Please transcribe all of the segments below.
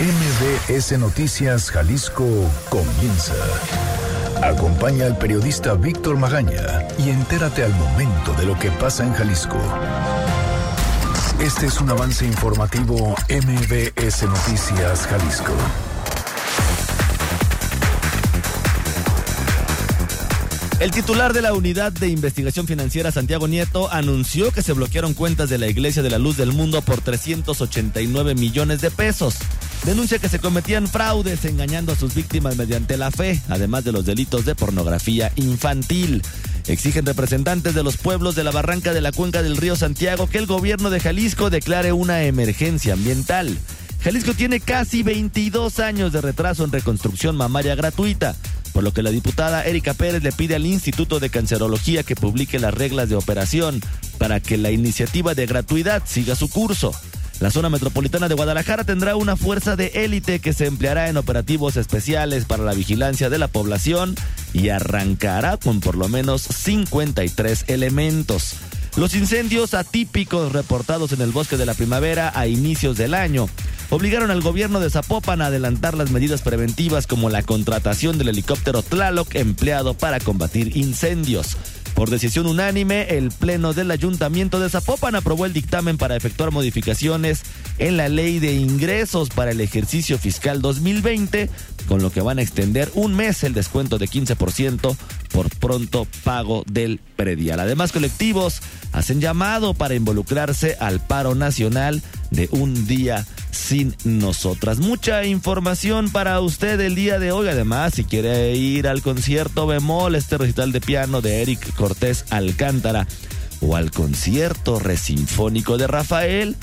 MBS Noticias Jalisco comienza. Acompaña al periodista Víctor Magaña y entérate al momento de lo que pasa en Jalisco. Este es un avance informativo MBS Noticias Jalisco. El titular de la Unidad de Investigación Financiera, Santiago Nieto, anunció que se bloquearon cuentas de la Iglesia de la Luz del Mundo por 389 millones de pesos. Denuncia que se cometían fraudes engañando a sus víctimas mediante la fe, además de los delitos de pornografía infantil. Exigen representantes de los pueblos de la barranca de la cuenca del río Santiago que el gobierno de Jalisco declare una emergencia ambiental. Jalisco tiene casi 22 años de retraso en reconstrucción mamaria gratuita por lo que la diputada Erika Pérez le pide al Instituto de Cancerología que publique las reglas de operación para que la iniciativa de gratuidad siga su curso. La zona metropolitana de Guadalajara tendrá una fuerza de élite que se empleará en operativos especiales para la vigilancia de la población y arrancará con por lo menos 53 elementos. Los incendios atípicos reportados en el bosque de la primavera a inicios del año obligaron al gobierno de Zapopan a adelantar las medidas preventivas como la contratación del helicóptero Tlaloc empleado para combatir incendios. Por decisión unánime, el Pleno del Ayuntamiento de Zapopan aprobó el dictamen para efectuar modificaciones en la ley de ingresos para el ejercicio fiscal 2020, con lo que van a extender un mes el descuento de 15% por pronto pago del predial. Además, colectivos hacen llamado para involucrarse al paro nacional de un día sin nosotras. Mucha información para usted el día de hoy. Además, si quiere ir al concierto bemol, este recital de piano de Eric Cortés Alcántara, o al concierto resinfónico de Rafael,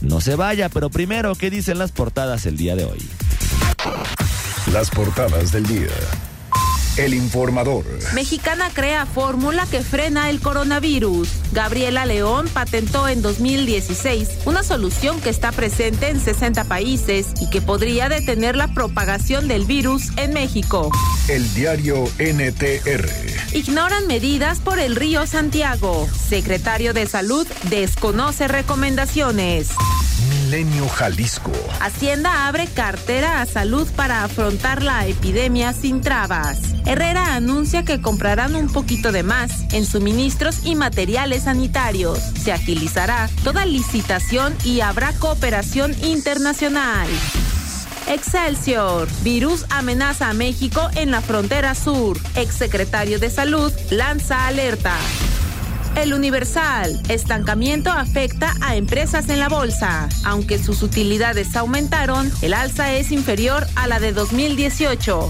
no se vaya, pero primero, ¿qué dicen las portadas el día de hoy? Las portadas del día. El informador. Mexicana crea fórmula que frena el coronavirus. Gabriela León patentó en 2016 una solución que está presente en 60 países y que podría detener la propagación del virus en México. El diario NTR. Ignoran medidas por el río Santiago. Secretario de Salud desconoce recomendaciones. Jalisco. Hacienda abre cartera a salud para afrontar la epidemia sin trabas. Herrera anuncia que comprarán un poquito de más en suministros y materiales sanitarios. Se agilizará toda licitación y habrá cooperación internacional. Excelsior. Virus amenaza a México en la frontera sur. Exsecretario de Salud lanza alerta. El Universal. Estancamiento afecta a empresas en la bolsa. Aunque sus utilidades aumentaron, el alza es inferior a la de 2018.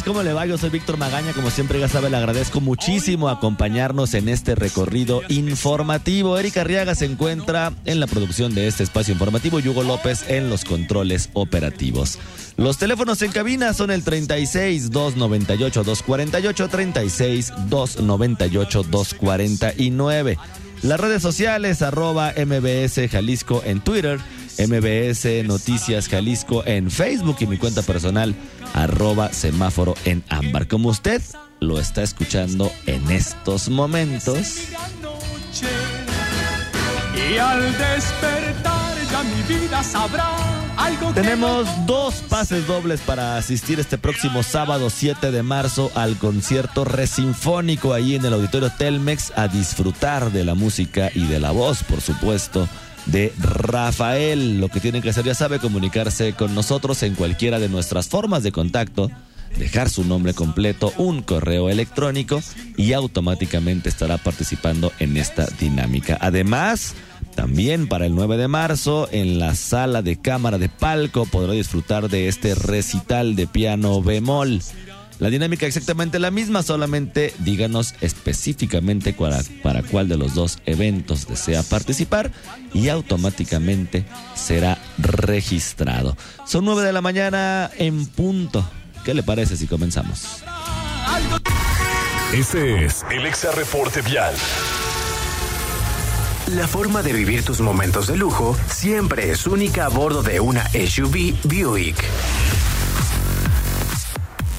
¿Cómo le va? Yo soy Víctor Magaña, como siempre ya sabe, le agradezco muchísimo acompañarnos en este recorrido informativo. Erika Arriaga se encuentra en la producción de este espacio informativo y Hugo López en los controles operativos. Los teléfonos en cabina son el 36 298 248 36 298 249. Las redes sociales arroba MBS Jalisco en Twitter MBS Noticias Jalisco en Facebook y mi cuenta personal arroba semáforo en ámbar. Como usted lo está escuchando en estos momentos. Y al despertar ya mi vida sabrá algo Tenemos dos pases dobles para asistir este próximo sábado 7 de marzo al concierto resinfónico ahí en el auditorio Telmex a disfrutar de la música y de la voz, por supuesto de Rafael. Lo que tienen que hacer, ya sabe, comunicarse con nosotros en cualquiera de nuestras formas de contacto, dejar su nombre completo, un correo electrónico y automáticamente estará participando en esta dinámica. Además, también para el 9 de marzo, en la sala de cámara de palco podrá disfrutar de este recital de piano bemol. La dinámica exactamente la misma, solamente díganos específicamente para, para cuál de los dos eventos desea participar y automáticamente será registrado. Son 9 de la mañana en punto. ¿Qué le parece si comenzamos? Este es el Exa Reporte Vial. La forma de vivir tus momentos de lujo siempre es única a bordo de una SUV Buick.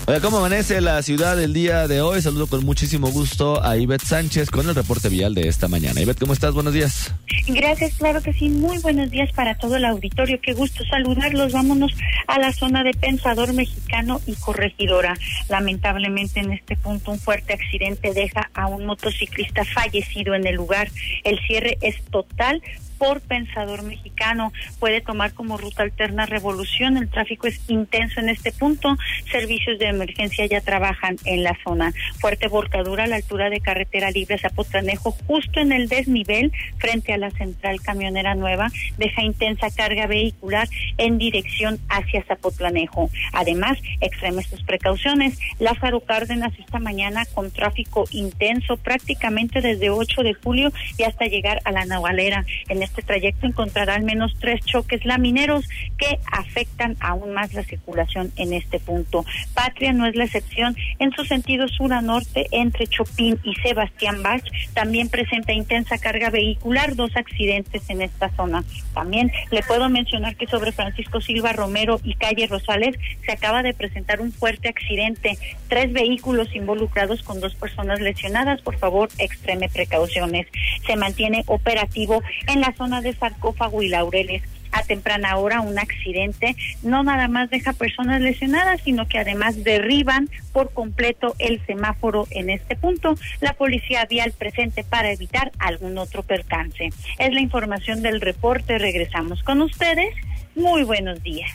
Oye, ¿cómo amanece la ciudad el día de hoy? Saludo con muchísimo gusto a Ivette Sánchez con el reporte vial de esta mañana. Ivette, ¿cómo estás? Buenos días. Gracias, claro que sí. Muy buenos días para todo el auditorio. Qué gusto saludarlos. Vámonos a la zona de Pensador Mexicano y Corregidora. Lamentablemente en este punto un fuerte accidente deja a un motociclista fallecido en el lugar. El cierre es total por Pensador Mexicano. Puede tomar como ruta alterna Revolución. El tráfico es intenso en este punto. Servicios de emergencia ya trabajan en la zona. Fuerte volcadura a la altura de carretera libre Zapotlanejo, justo en el desnivel frente a la central camionera nueva. Deja intensa carga vehicular en dirección hacia Zapotlanejo. Además, extreme sus precauciones. Lázaro Cárdenas esta mañana con tráfico intenso prácticamente desde 8 de julio y hasta llegar a la Navalera. En trayecto encontrará al menos tres choques lamineros que afectan aún más la circulación en este punto. Patria no es la excepción. En su sentido sur a norte, entre Chopin y Sebastián Bach, también presenta intensa carga vehicular, dos accidentes en esta zona. También le puedo mencionar que sobre Francisco Silva Romero y calle Rosales se acaba de presentar un fuerte accidente. Tres vehículos involucrados con dos personas lesionadas. Por favor, extreme precauciones. Se mantiene operativo en la zona de sarcófago y laureles a temprana hora un accidente no nada más deja personas lesionadas, sino que además derriban por completo el semáforo en este punto. La policía vial presente para evitar algún otro percance. Es la información del reporte. Regresamos con ustedes. Muy buenos días.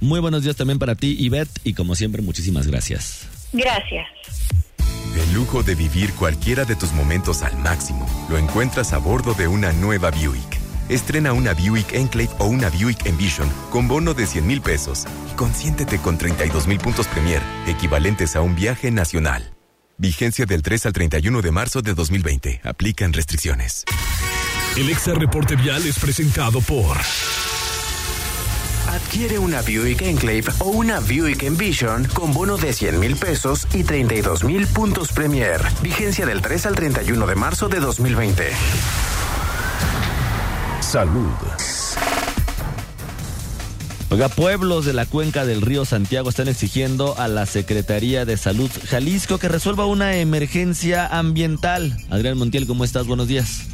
Muy buenos días también para ti, Ivette, y como siempre, muchísimas gracias. Gracias. El lujo de vivir cualquiera de tus momentos al máximo lo encuentras a bordo de una nueva Buick. Estrena una Buick Enclave o una Buick Envision con bono de 100 mil pesos. Consiéntete con 32 mil puntos Premier, equivalentes a un viaje nacional. Vigencia del 3 al 31 de marzo de 2020. Aplican restricciones. El Exa Reporte Vial es presentado por... Adquiere una Buick Enclave o una Buick Envision con bono de 100 mil pesos y 32 mil puntos Premier. Vigencia del 3 al 31 de marzo de 2020. Salud. Oiga, pueblos de la cuenca del río Santiago están exigiendo a la Secretaría de Salud Jalisco que resuelva una emergencia ambiental. Adrián Montiel, ¿cómo estás? Buenos días.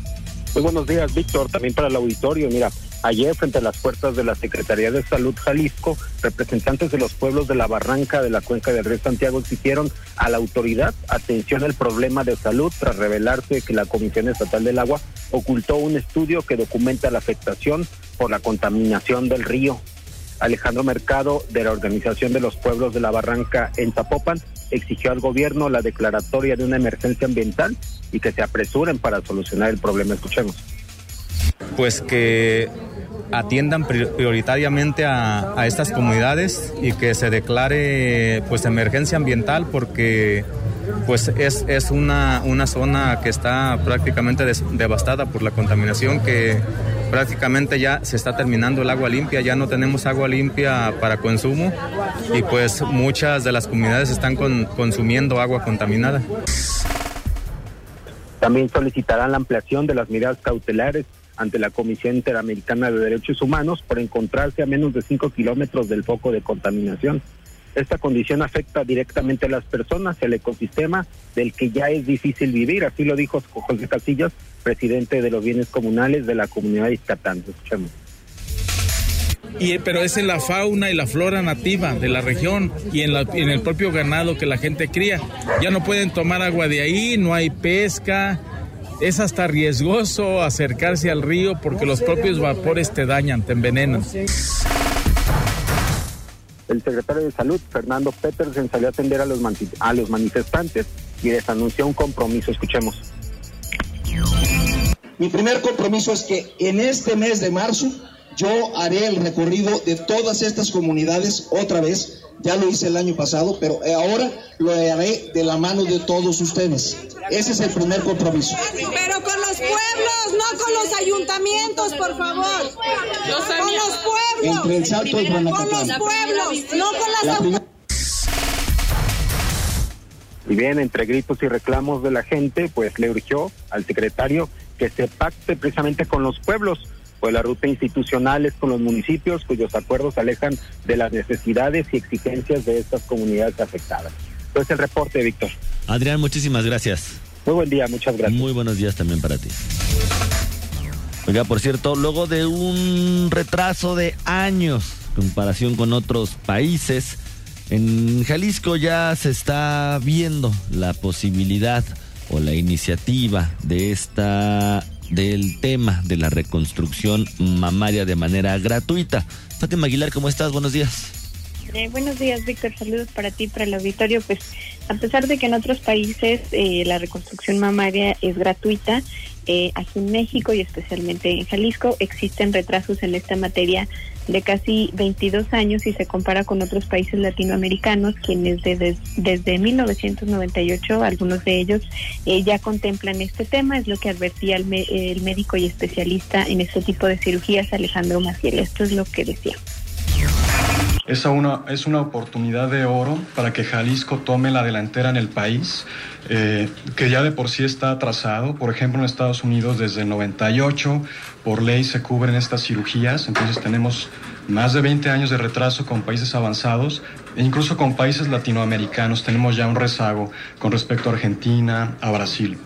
Muy buenos días, Víctor. También para el auditorio. Mira, ayer frente a las puertas de la Secretaría de Salud Jalisco, representantes de los pueblos de la barranca de la cuenca del río Santiago exigieron a la autoridad atención al problema de salud tras revelarse que la Comisión Estatal del Agua ocultó un estudio que documenta la afectación por la contaminación del río. Alejandro Mercado, de la Organización de los Pueblos de la Barranca en Zapopan, exigió al gobierno la declaratoria de una emergencia ambiental y que se apresuren para solucionar el problema. Escuchemos. Pues que atiendan prioritariamente a, estas comunidades y que se declare pues emergencia ambiental porque pues es, es una, una zona que está prácticamente devastada por la contaminación que prácticamente ya se está terminando el agua limpia, ya no tenemos agua limpia para consumo y pues muchas de las comunidades están con, consumiendo agua contaminada. También solicitarán la ampliación de las medidas cautelares ante la Comisión Interamericana de Derechos Humanos por encontrarse a menos de 5 kilómetros del foco de contaminación. Esta condición afecta directamente a las personas y al ecosistema del que ya es difícil vivir, así lo dijo José Casillas, presidente de los bienes comunales de la comunidad de Izcatán. Escuchemos. Y, pero es en la fauna y la flora nativa de la región y en, la, en el propio ganado que la gente cría. Ya no pueden tomar agua de ahí, no hay pesca, es hasta riesgoso acercarse al río porque los propios vapores te dañan, te envenenan. El secretario de Salud, Fernando Petersen, salió a atender a los, a los manifestantes y les anunció un compromiso. Escuchemos. Mi primer compromiso es que en este mes de marzo yo haré el recorrido de todas estas comunidades otra vez. Ya lo hice el año pasado, pero ahora lo haré de la mano de todos ustedes. Ese es el primer compromiso. Pero con los pueblos, no con los ayuntamientos, por favor. Con los pueblos. Entre el Salto y Con los pueblos, no con las y bien, entre gritos y reclamos de la gente, pues le urgió al secretario que se pacte precisamente con los pueblos pues la ruta institucional es con los municipios cuyos acuerdos alejan de las necesidades y exigencias de estas comunidades afectadas. Pues el reporte, Víctor. Adrián, muchísimas gracias. Muy buen día, muchas gracias. Muy buenos días también para ti. Oiga, por cierto, luego de un retraso de años en comparación con otros países, en Jalisco ya se está viendo la posibilidad o la iniciativa de esta del tema de la reconstrucción mamaria de manera gratuita. Fátima Aguilar, ¿cómo estás? Buenos días. Eh, buenos días, Víctor. Saludos para ti, para el auditorio. Pues a pesar de que en otros países eh, la reconstrucción mamaria es gratuita, eh, aquí en México y especialmente en Jalisco existen retrasos en esta materia de casi 22 años si se compara con otros países latinoamericanos, quienes desde, desde 1998, algunos de ellos, eh, ya contemplan este tema, es lo que advertía el, el médico y especialista en este tipo de cirugías, Alejandro Maciel. Esto es lo que decía. Es una, es una oportunidad de oro para que Jalisco tome la delantera en el país, eh, que ya de por sí está atrasado. Por ejemplo, en Estados Unidos desde el 98 por ley se cubren estas cirugías, entonces tenemos más de 20 años de retraso con países avanzados e incluso con países latinoamericanos. Tenemos ya un rezago con respecto a Argentina, a Brasil.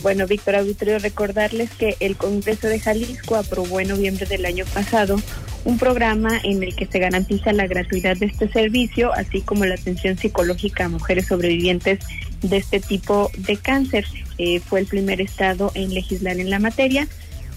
Bueno, Víctor Auditorio, recordarles que el Congreso de Jalisco aprobó en noviembre del año pasado un programa en el que se garantiza la gratuidad de este servicio, así como la atención psicológica a mujeres sobrevivientes de este tipo de cáncer. Eh, fue el primer estado en legislar en la materia.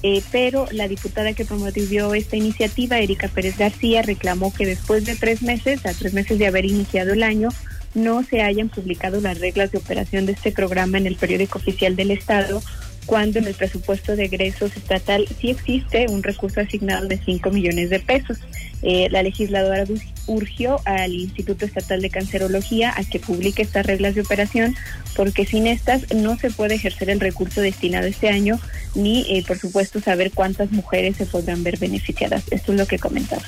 Eh, pero la diputada que promovió esta iniciativa, Erika Pérez García, reclamó que después de tres meses, a tres meses de haber iniciado el año, no se hayan publicado las reglas de operación de este programa en el periódico oficial del Estado, cuando en el presupuesto de egresos estatal sí existe un recurso asignado de 5 millones de pesos. Eh, la legisladora urgió al Instituto Estatal de Cancerología a que publique estas reglas de operación porque sin estas no se puede ejercer el recurso destinado este año ni, eh, por supuesto, saber cuántas mujeres se podrán ver beneficiadas. Esto es lo que comentaba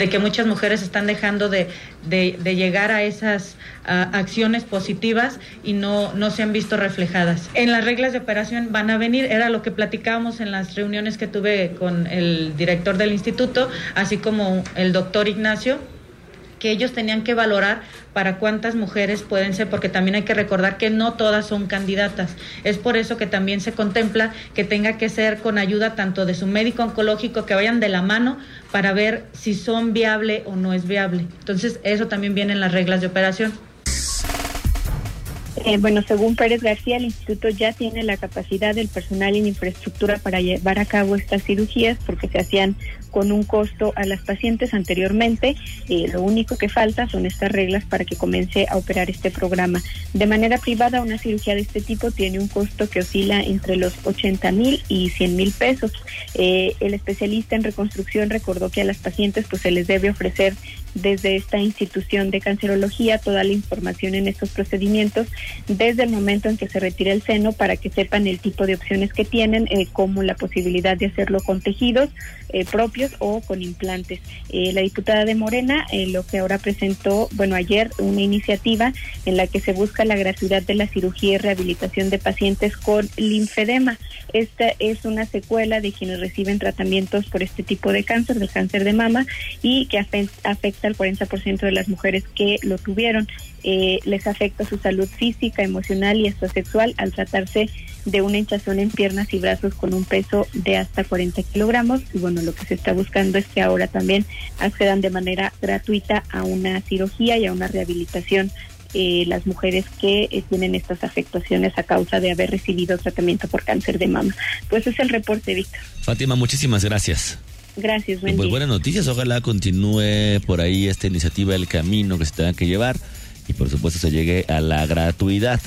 de que muchas mujeres están dejando de, llegar a esas acciones positivas y no, no se han visto reflejadas. En las reglas de operación van a venir, era lo que platicábamos en las reuniones que tuve con el director del instituto, así como el doctor Ignacio que ellos tenían que valorar para cuántas mujeres pueden ser, porque también hay que recordar que no todas son candidatas. Es por eso que también se contempla que tenga que ser con ayuda tanto de su médico oncológico, que vayan de la mano para ver si son viable o no es viable. Entonces, eso también viene en las reglas de operación. Eh, bueno, según Pérez García, el instituto ya tiene la capacidad del personal y la infraestructura para llevar a cabo estas cirugías porque se hacían con un costo a las pacientes anteriormente. Eh, lo único que falta son estas reglas para que comience a operar este programa. De manera privada, una cirugía de este tipo tiene un costo que oscila entre los 80 mil y 100 mil pesos. Eh, el especialista en reconstrucción recordó que a las pacientes pues se les debe ofrecer desde esta institución de cancerología toda la información en estos procedimientos desde el momento en que se retira el seno para que sepan el tipo de opciones que tienen, eh, como la posibilidad de hacerlo con tejidos propios o con implantes. Eh, la diputada de Morena eh, lo que ahora presentó, bueno, ayer una iniciativa en la que se busca la gratuidad de la cirugía y rehabilitación de pacientes con linfedema. Esta es una secuela de quienes reciben tratamientos por este tipo de cáncer, del cáncer de mama, y que afecta al 40% de las mujeres que lo tuvieron. Eh, les afecta su salud física, emocional y hasta sexual al tratarse de una hinchazón en piernas y brazos con un peso de hasta 40 kilogramos. Y bueno, lo que se está buscando es que ahora también accedan de manera gratuita a una cirugía y a una rehabilitación eh, las mujeres que eh, tienen estas afectaciones a causa de haber recibido tratamiento por cáncer de mama. Pues es el reporte, Víctor. Fátima, muchísimas gracias. Gracias, buen Pues buenas noticias, ojalá continúe por ahí esta iniciativa, el camino que se tenga que llevar y por supuesto se llegue a la gratuidad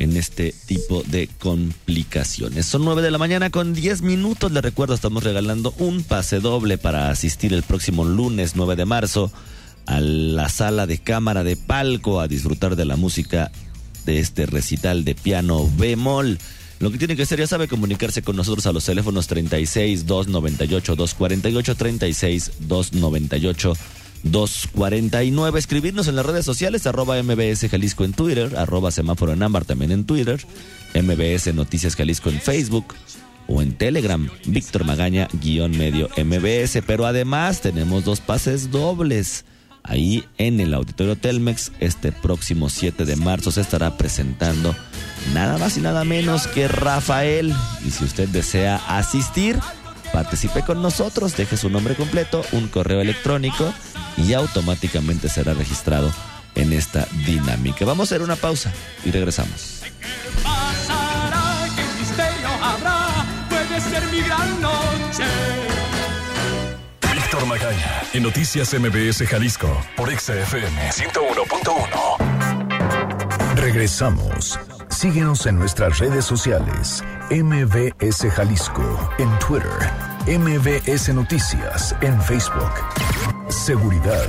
en este tipo de complicaciones. Son nueve de la mañana con 10 minutos. Les recuerdo, estamos regalando un pase doble para asistir el próximo lunes 9 de marzo a la sala de cámara de palco a disfrutar de la música de este recital de piano bemol. Lo que tiene que hacer, ya sabe, comunicarse con nosotros a los teléfonos 36 298 248 36 298 249. Escribirnos en las redes sociales, arroba MBS Jalisco en Twitter, arroba semáforo en ámbar también en Twitter, MBS Noticias Jalisco en Facebook o en Telegram, Víctor Magaña, guion medio MBS. Pero además tenemos dos pases dobles. Ahí en el Auditorio Telmex, este próximo 7 de marzo se estará presentando nada más y nada menos que Rafael. Y si usted desea asistir, participe con nosotros, deje su nombre completo, un correo electrónico y automáticamente será registrado en esta dinámica. Vamos a hacer una pausa y regresamos. Puede ser mi gran noche. Víctor Magaña, en Noticias MBS Jalisco, por XFM 101.1. Regresamos. Síguenos en nuestras redes sociales. MBS Jalisco en Twitter. MBS Noticias en Facebook. Seguridad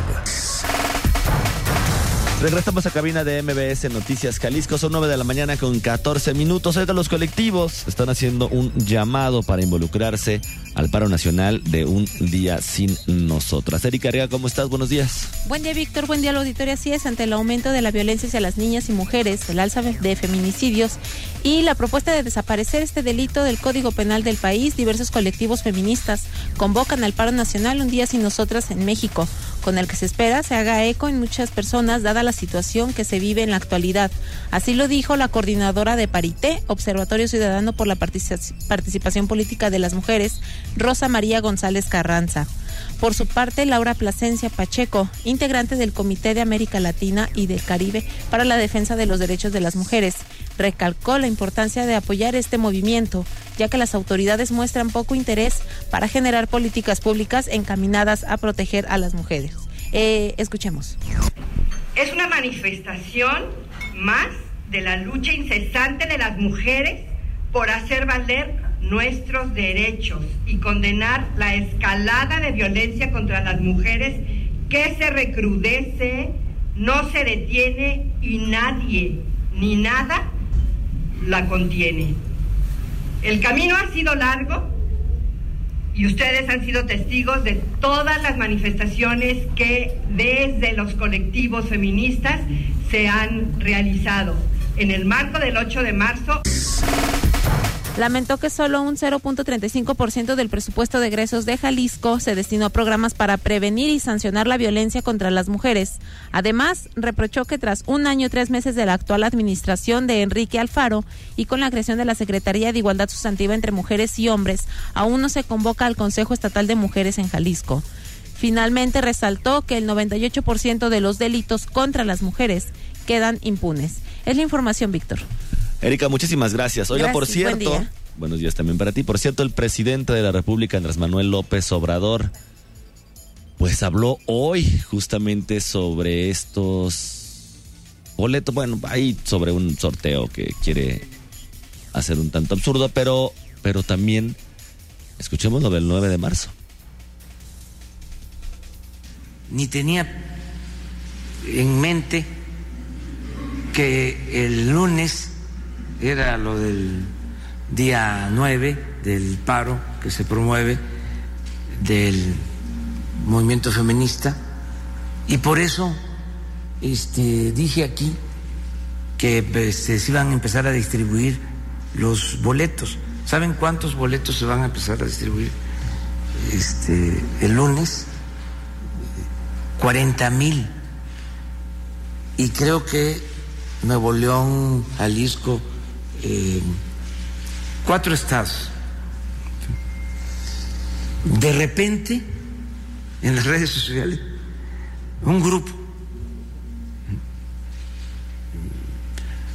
Regresamos a cabina de MBS Noticias Jalisco. Son 9 de la mañana con 14 minutos. de los colectivos están haciendo un llamado para involucrarse al paro nacional de un día sin nosotras. Erika Arriaga, ¿cómo estás? Buenos días. Buen día, Víctor. Buen día, la auditoría. Así es, ante el aumento de la violencia hacia las niñas y mujeres, el alza de feminicidios y la propuesta de desaparecer este delito del Código Penal del país, diversos colectivos feministas convocan al paro nacional un día sin nosotras en México, con el que se espera se haga eco en muchas personas dada la situación que se vive en la actualidad. Así lo dijo la coordinadora de Parité, Observatorio Ciudadano por la Participación Política de las Mujeres, Rosa María González Carranza. Por su parte, Laura Plasencia Pacheco, integrante del Comité de América Latina y del Caribe para la Defensa de los Derechos de las Mujeres, recalcó la importancia de apoyar este movimiento, ya que las autoridades muestran poco interés para generar políticas públicas encaminadas a proteger a las mujeres. Eh, escuchemos. Es una manifestación más de la lucha incesante de las mujeres por hacer valer nuestros derechos y condenar la escalada de violencia contra las mujeres que se recrudece, no se detiene y nadie ni nada la contiene. El camino ha sido largo y ustedes han sido testigos de todas las manifestaciones que desde los colectivos feministas se han realizado. En el marco del 8 de marzo lamentó que solo un 0.35% del presupuesto de egresos de Jalisco se destinó a programas para prevenir y sancionar la violencia contra las mujeres. Además, reprochó que tras un año y tres meses de la actual administración de Enrique Alfaro y con la creación de la Secretaría de Igualdad Sustantiva entre Mujeres y Hombres, aún no se convoca al Consejo Estatal de Mujeres en Jalisco. Finalmente resaltó que el 98% de los delitos contra las mujeres quedan impunes. Es la información, Víctor. Erika, muchísimas gracias. Oiga, por cierto, buenos días también para ti. Por cierto, el presidente de la República, Andrés Manuel López Obrador, pues habló hoy justamente sobre estos boletos. Bueno, ahí sobre un sorteo que quiere hacer un tanto absurdo, pero, pero también escuchemos lo del 9 de marzo. Ni tenía en mente que el lunes era lo del día 9 del paro que se promueve del movimiento feminista y por eso este, dije aquí que pues, se iban a empezar a distribuir los boletos. ¿Saben cuántos boletos se van a empezar a distribuir este, el lunes? 40 mil. Y creo que Nuevo León, Jalisco, eh, cuatro estados. De repente, en las redes sociales, un grupo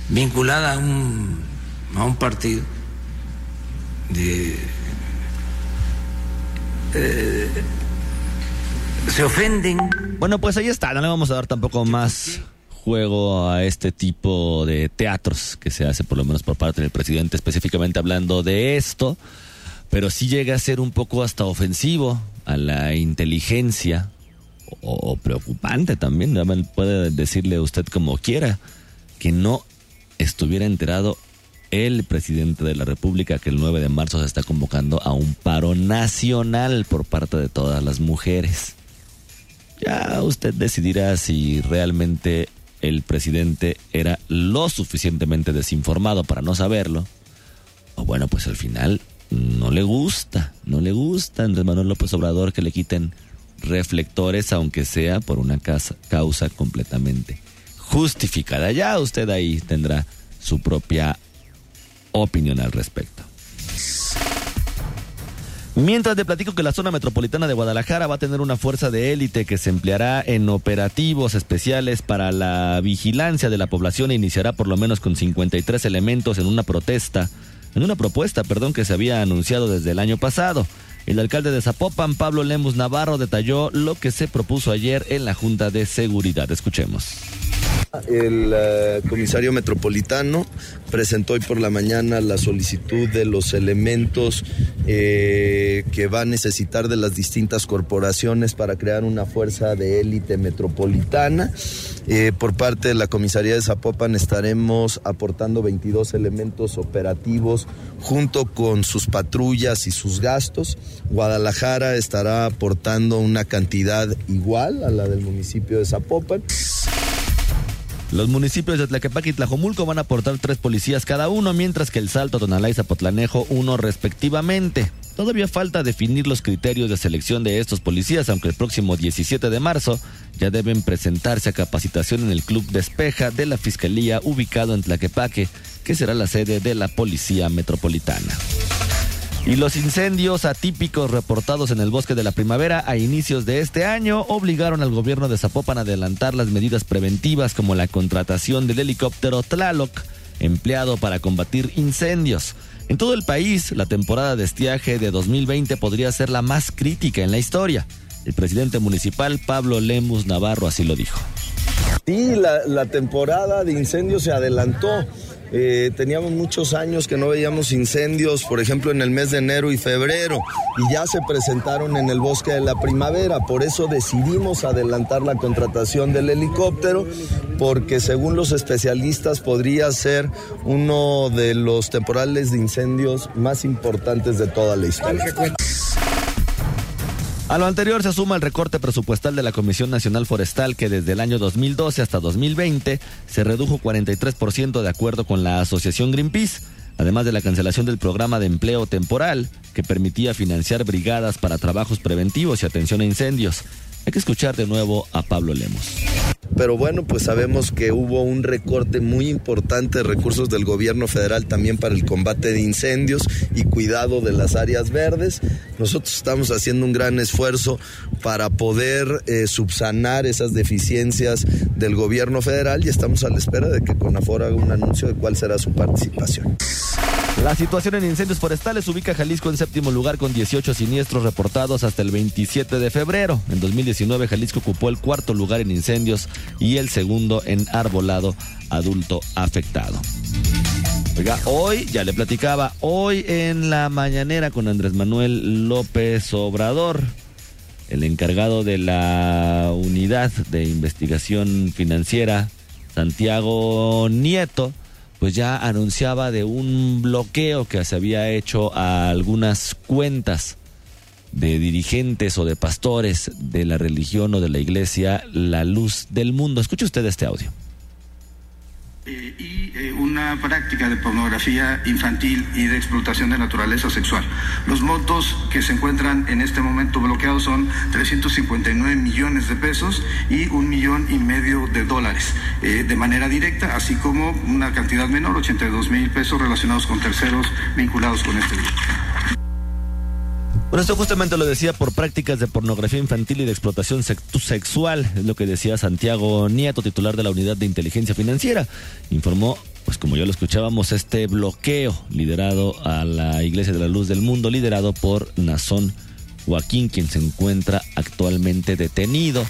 vinculada a un, a un partido de, eh, se ofenden. Bueno, pues ahí está, no le vamos a dar tampoco más juego a este tipo de teatros que se hace por lo menos por parte del presidente, específicamente hablando de esto, pero sí llega a ser un poco hasta ofensivo a la inteligencia o, preocupante también, puede decirle usted como quiera, que no estuviera enterado el presidente de la República que el 9 de marzo se está convocando a un paro nacional por parte de todas las mujeres. Ya usted decidirá si realmente el presidente era lo suficientemente desinformado para no saberlo, o bueno, pues al final no le gusta, no le gusta a Andrés Manuel López Obrador que le quiten reflectores, aunque sea por una causa completamente justificada. Ya usted ahí tendrá su propia opinión al respecto. Mientras te platico que la zona metropolitana de Guadalajara va a tener una fuerza de élite que se empleará en operativos especiales para la vigilancia de la población e iniciará por lo menos con 53 elementos en una protesta, en una propuesta, perdón, que se había anunciado desde el año pasado. El alcalde de Zapopan, Pablo Lemus Navarro, detalló lo que se propuso ayer en la Junta de Seguridad. Escuchemos. El eh, comisario metropolitano presentó hoy por la mañana la solicitud de los elementos eh, que va a necesitar de las distintas corporaciones para crear una fuerza de élite metropolitana. Eh, por parte de la comisaría de Zapopan estaremos aportando 22 elementos operativos junto con sus patrullas y sus gastos. Guadalajara estará aportando una cantidad igual a la del municipio de Zapopan. Los municipios de Tlaquepaque y Tlajomulco van a aportar tres policías cada uno, mientras que el Salto, Tonalá y Zapotlanejo uno respectivamente. Todavía falta definir los criterios de selección de estos policías, aunque el próximo 17 de marzo ya deben presentarse a capacitación en el Club Despeja de la Fiscalía ubicado en Tlaquepaque, que será la sede de la Policía Metropolitana. Y los incendios atípicos reportados en el bosque de la primavera a inicios de este año obligaron al gobierno de Zapopan a adelantar las medidas preventivas como la contratación del helicóptero Tlaloc, empleado para combatir incendios. En todo el país, la temporada de estiaje de 2020 podría ser la más crítica en la historia. El presidente municipal Pablo Lemus Navarro así lo dijo. Sí, la, la temporada de incendios se adelantó. Eh, teníamos muchos años que no veíamos incendios, por ejemplo, en el mes de enero y febrero, y ya se presentaron en el bosque de la primavera. Por eso decidimos adelantar la contratación del helicóptero, porque según los especialistas podría ser uno de los temporales de incendios más importantes de toda la historia. A lo anterior se suma el recorte presupuestal de la Comisión Nacional Forestal que desde el año 2012 hasta 2020 se redujo 43% de acuerdo con la Asociación Greenpeace, además de la cancelación del programa de empleo temporal que permitía financiar brigadas para trabajos preventivos y atención a incendios. Hay que escuchar de nuevo a Pablo Lemos. Pero bueno, pues sabemos que hubo un recorte muy importante de recursos del gobierno federal también para el combate de incendios y cuidado de las áreas verdes. Nosotros estamos haciendo un gran esfuerzo para poder eh, subsanar esas deficiencias del gobierno federal y estamos a la espera de que CONAFOR haga un anuncio de cuál será su participación. La situación en incendios forestales ubica Jalisco en séptimo lugar con 18 siniestros reportados hasta el 27 de febrero. En 2019 Jalisco ocupó el cuarto lugar en incendios y el segundo en arbolado adulto afectado. Oiga, hoy, ya le platicaba, hoy en la mañanera con Andrés Manuel López Obrador, el encargado de la unidad de investigación financiera, Santiago Nieto, pues ya anunciaba de un bloqueo que se había hecho a algunas cuentas de dirigentes o de pastores de la religión o de la iglesia La Luz del Mundo. Escuche usted este audio. Eh, y eh, una práctica de pornografía infantil y de explotación de naturaleza sexual. Los montos que se encuentran en este momento bloqueados son 359 millones de pesos y un millón y medio de dólares eh, de manera directa, así como una cantidad menor, 82 mil pesos relacionados con terceros vinculados con este delito. Bueno, esto justamente lo decía por prácticas de pornografía infantil y de explotación sexual, es lo que decía Santiago Nieto, titular de la Unidad de Inteligencia Financiera. Informó, pues como ya lo escuchábamos, este bloqueo liderado a la Iglesia de la Luz del Mundo, liderado por Nazón Joaquín, quien se encuentra actualmente detenido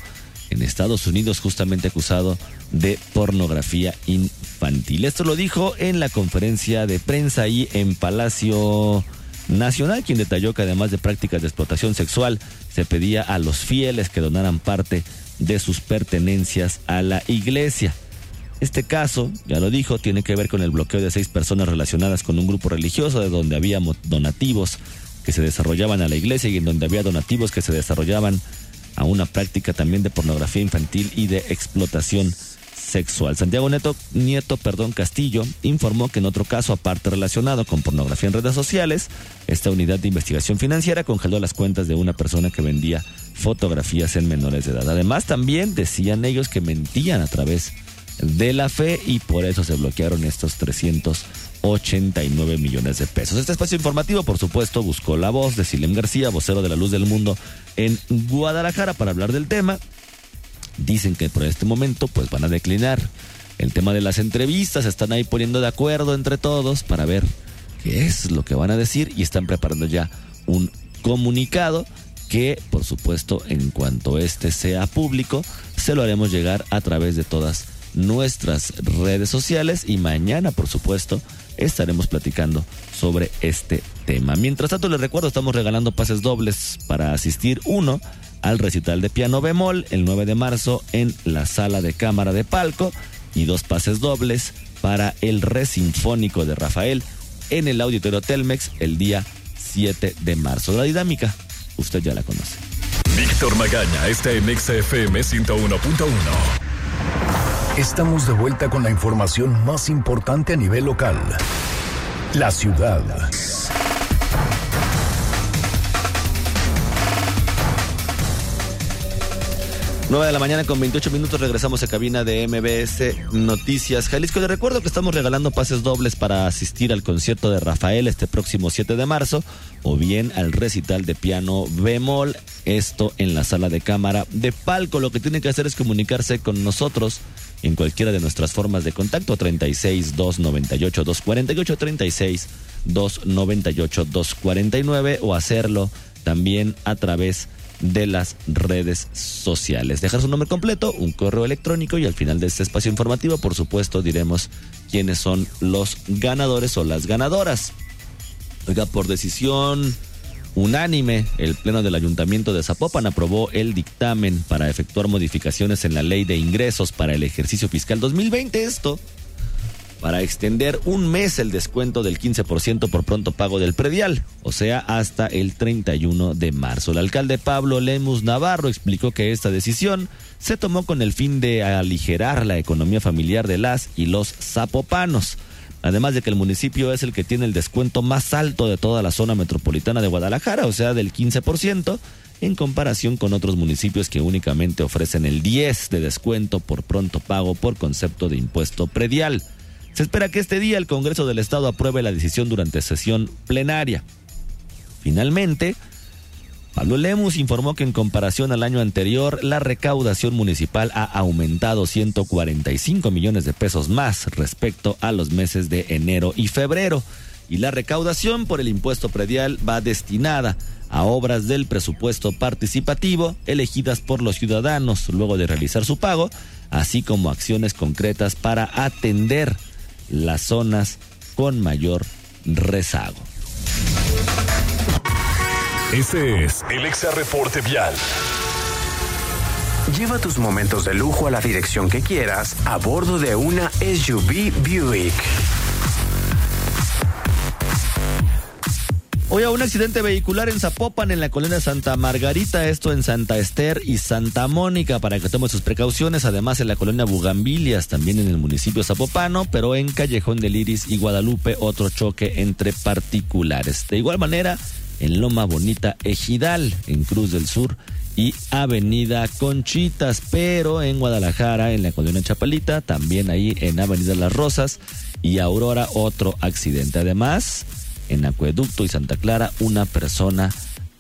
en Estados Unidos, justamente acusado de pornografía infantil. Esto lo dijo en la conferencia de prensa ahí en Palacio Nacional, quien detalló que además de prácticas de explotación sexual, se pedía a los fieles que donaran parte de sus pertenencias a la iglesia. Este caso, ya lo dijo, tiene que ver con el bloqueo de seis personas relacionadas con un grupo religioso de donde había donativos que se desarrollaban a la iglesia y en donde había donativos que se desarrollaban a una práctica también de pornografía infantil y de explotación sexual. Santiago Nieto, Nieto perdón, Castillo informó que en otro caso, aparte relacionado con pornografía en redes sociales, esta unidad de investigación financiera congeló las cuentas de una persona que vendía fotografías en menores de edad. Además, también decían ellos que mentían a través de la fe y por eso se bloquearon estos 389 millones de pesos. Este espacio informativo, por supuesto, buscó la voz de Silem García, vocero de la Luz del Mundo en Guadalajara para hablar del tema. Dicen que por este momento pues van a declinar. El tema de las entrevistas, están ahí poniendo de acuerdo entre todos para ver qué es lo que van a decir y están preparando ya un comunicado que por supuesto en cuanto este sea público se lo haremos llegar a través de todas nuestras redes sociales y mañana por supuesto estaremos platicando sobre este tema. Mientras tanto les recuerdo estamos regalando pases dobles para asistir uno al recital de piano bemol el 9 de marzo en la sala de cámara de palco y dos pases dobles para el Resinfónico de Rafael en el Auditorio Telmex el día 7 de marzo. La dinámica, usted ya la conoce. Víctor Magaña está en XFM 101.1. Estamos de vuelta con la información más importante a nivel local. La ciudad. 9 de la mañana con 28 minutos regresamos a cabina de MBS Noticias Jalisco. Les recuerdo que estamos regalando pases dobles para asistir al concierto de Rafael este próximo 7 de marzo o bien al recital de piano bemol, esto en la sala de cámara de palco. Lo que tienen que hacer es comunicarse con nosotros en cualquiera de nuestras formas de contacto 36 298 248 36 298 249 o hacerlo también a través de las redes sociales. Dejar su nombre completo, un correo electrónico y al final de este espacio informativo, por supuesto, diremos quiénes son los ganadores o las ganadoras. Oiga, por decisión unánime, el Pleno del Ayuntamiento de Zapopan aprobó el dictamen para efectuar modificaciones en la ley de ingresos para el ejercicio fiscal 2020. Esto para extender un mes el descuento del 15% por pronto pago del predial, o sea, hasta el 31 de marzo. El alcalde Pablo Lemus Navarro explicó que esta decisión se tomó con el fin de aligerar la economía familiar de las y los zapopanos. Además de que el municipio es el que tiene el descuento más alto de toda la zona metropolitana de Guadalajara, o sea, del 15%, en comparación con otros municipios que únicamente ofrecen el 10 de descuento por pronto pago por concepto de impuesto predial. Se espera que este día el Congreso del Estado apruebe la decisión durante sesión plenaria. Finalmente, Pablo Lemus informó que en comparación al año anterior, la recaudación municipal ha aumentado 145 millones de pesos más respecto a los meses de enero y febrero. Y la recaudación por el impuesto predial va destinada a obras del presupuesto participativo elegidas por los ciudadanos luego de realizar su pago, así como acciones concretas para atender las zonas con mayor rezago. Ese es el Exa Reporte Vial. Lleva tus momentos de lujo a la dirección que quieras a bordo de una SUV Buick. Hoy a un accidente vehicular en Zapopan, en la colonia Santa Margarita, esto en Santa Esther y Santa Mónica, para que tome sus precauciones. Además, en la colonia Bugambilias, también en el municipio zapopano, pero en Callejón del Iris y Guadalupe, otro choque entre particulares. De igual manera, en Loma Bonita Ejidal, en Cruz del Sur y Avenida Conchitas, pero en Guadalajara, en la colonia Chapalita, también ahí en Avenida Las Rosas y Aurora, otro accidente. Además, en Acueducto y Santa Clara una persona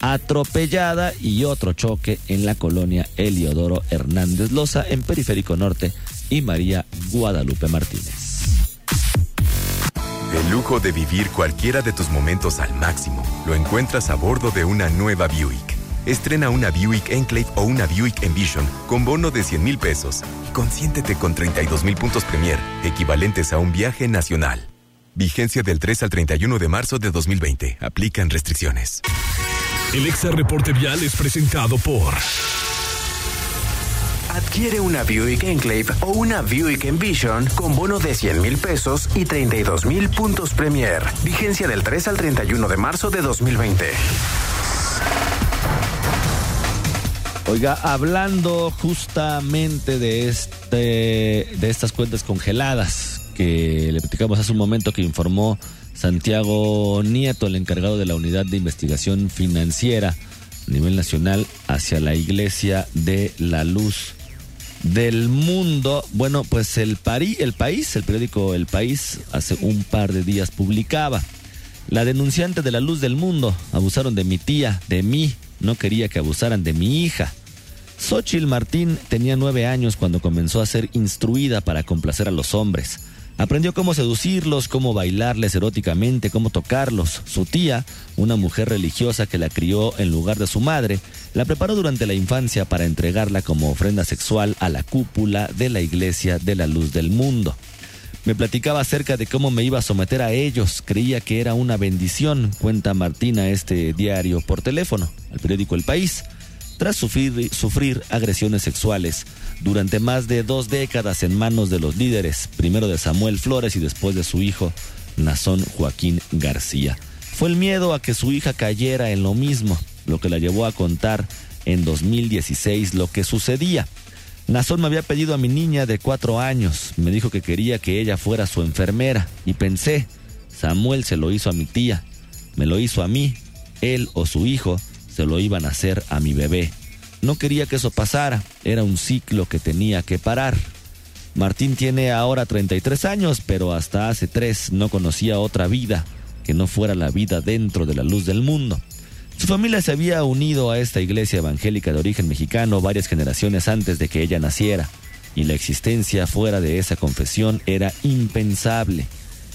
atropellada y otro choque en la colonia Eliodoro Hernández Loza en Periférico Norte y María Guadalupe Martínez. El lujo de vivir cualquiera de tus momentos al máximo lo encuentras a bordo de una nueva Buick. Estrena una Buick Enclave o una Buick Envision con bono de 100 mil pesos y consiéntete con 32 mil puntos Premier, equivalentes a un viaje nacional. Vigencia del 3 al 31 de marzo de 2020. Aplican restricciones. El Exa Reporte Vial es presentado por. Adquiere una Buick Enclave o una Buick Envision con bono de 100 mil pesos y 32 mil puntos Premier. Vigencia del 3 al 31 de marzo de 2020. Oiga, hablando justamente de este de estas cuentas congeladas que le platicamos hace un momento que informó Santiago Nieto, el encargado de la unidad de investigación financiera a nivel nacional hacia la Iglesia de la Luz del Mundo. Bueno, pues el, el país, el periódico El País, hace un par de días publicaba. La denunciante de la Luz del Mundo abusaron de mi tía, de mí, no quería que abusaran de mi hija. Xochitl Martín tenía nueve años cuando comenzó a ser instruida para complacer a los hombres. Aprendió cómo seducirlos, cómo bailarles eróticamente, cómo tocarlos. Su tía, una mujer religiosa que la crió en lugar de su madre, la preparó durante la infancia para entregarla como ofrenda sexual a la cúpula de la Iglesia de la Luz del Mundo. Me platicaba acerca de cómo me iba a someter a ellos. Creía que era una bendición, cuenta Martina este diario por teléfono, al periódico El País tras sufrir, agresiones sexuales durante más de dos décadas en manos de los líderes, primero de Samuel Flores y después de su hijo, Nazón Joaquín García. Fue el miedo a que su hija cayera en lo mismo, lo que la llevó a contar en 2016 lo que sucedía. Nazón me había pedido a mi niña de cuatro años, me dijo que quería que ella fuera su enfermera y pensé, Samuel se lo hizo a mi tía, me lo hizo a mí, él o su hijo se lo iban a hacer a mi bebé. No quería que eso pasara, era un ciclo que tenía que parar. Martín tiene ahora 33 años, pero hasta hace tres no conocía otra vida que no fuera la vida dentro de la luz del mundo. Su familia se había unido a esta iglesia evangélica de origen mexicano varias generaciones antes de que ella naciera, y la existencia fuera de esa confesión era impensable.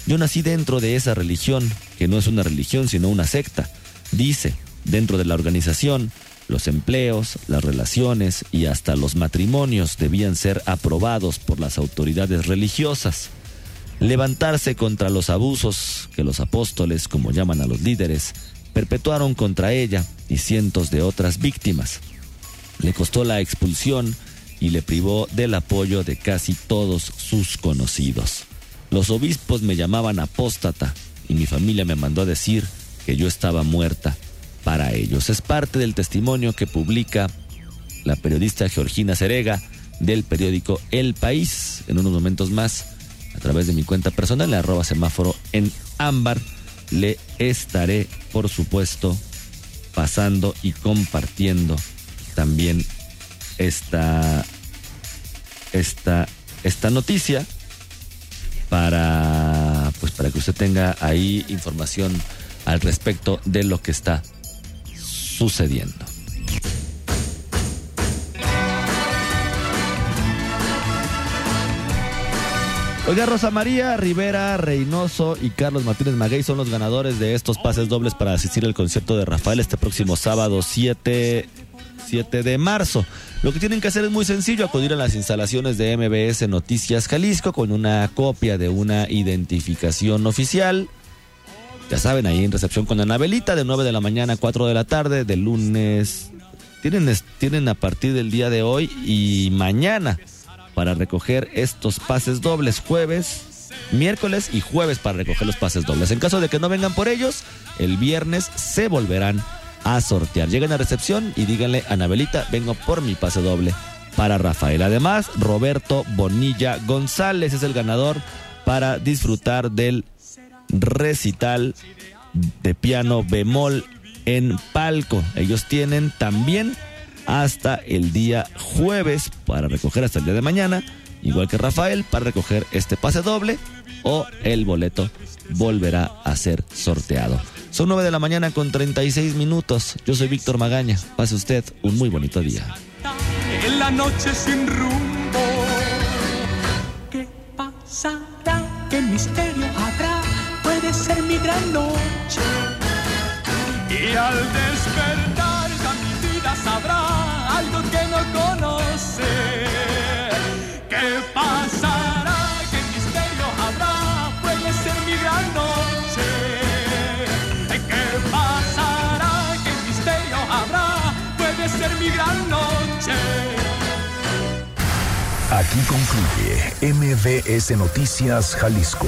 Yo nací dentro de esa religión, que no es una religión sino una secta, dice, Dentro de la organización, los empleos, las relaciones y hasta los matrimonios debían ser aprobados por las autoridades religiosas. Levantarse contra los abusos que los apóstoles, como llaman a los líderes, perpetuaron contra ella y cientos de otras víctimas. Le costó la expulsión y le privó del apoyo de casi todos sus conocidos. Los obispos me llamaban apóstata y mi familia me mandó a decir que yo estaba muerta para ellos. Es parte del testimonio que publica la periodista Georgina Cerega del periódico El País. En unos momentos más, a través de mi cuenta personal, arroba semáforo en ámbar, le estaré, por supuesto, pasando y compartiendo también esta, esta, esta noticia para, pues para que usted tenga ahí información al respecto de lo que está sucediendo. Oiga, Rosa María Rivera Reynoso y Carlos Martínez Maguey son los ganadores de estos pases dobles para asistir al concierto de Rafael este próximo sábado 7, 7 de marzo. Lo que tienen que hacer es muy sencillo, acudir a las instalaciones de MBS Noticias Jalisco con una copia de una identificación oficial, ya saben, ahí en recepción con Anabelita de 9 de la mañana a 4 de la tarde, de lunes. Tienen, tienen a partir del día de hoy y mañana para recoger estos pases dobles jueves, miércoles y jueves para recoger los pases dobles. En caso de que no vengan por ellos, el viernes se volverán a sortear. Lleguen a recepción y díganle, Anabelita, vengo por mi pase doble para Rafael. Además, Roberto Bonilla González es el ganador para disfrutar del recital de piano bemol en palco. Ellos tienen también hasta el día jueves para recoger hasta el día de mañana, igual que Rafael, para recoger este pase doble o el boleto volverá a ser sorteado. Son 9 de la mañana con 36 minutos. Yo soy Víctor Magaña. Pase usted un muy bonito día. En la noche sin rumbo, ¿qué pasará? ¿Qué misterio habrá? Puede ser mi gran noche. Y al despertar ya mi vida sabrá algo que no conoce. ¿Qué pasará? ¿Qué misterio habrá? Puede ser mi gran noche. ¿Qué pasará? ¿Qué misterio habrá? Puede ser mi gran noche. Aquí concluye MBS Noticias Jalisco.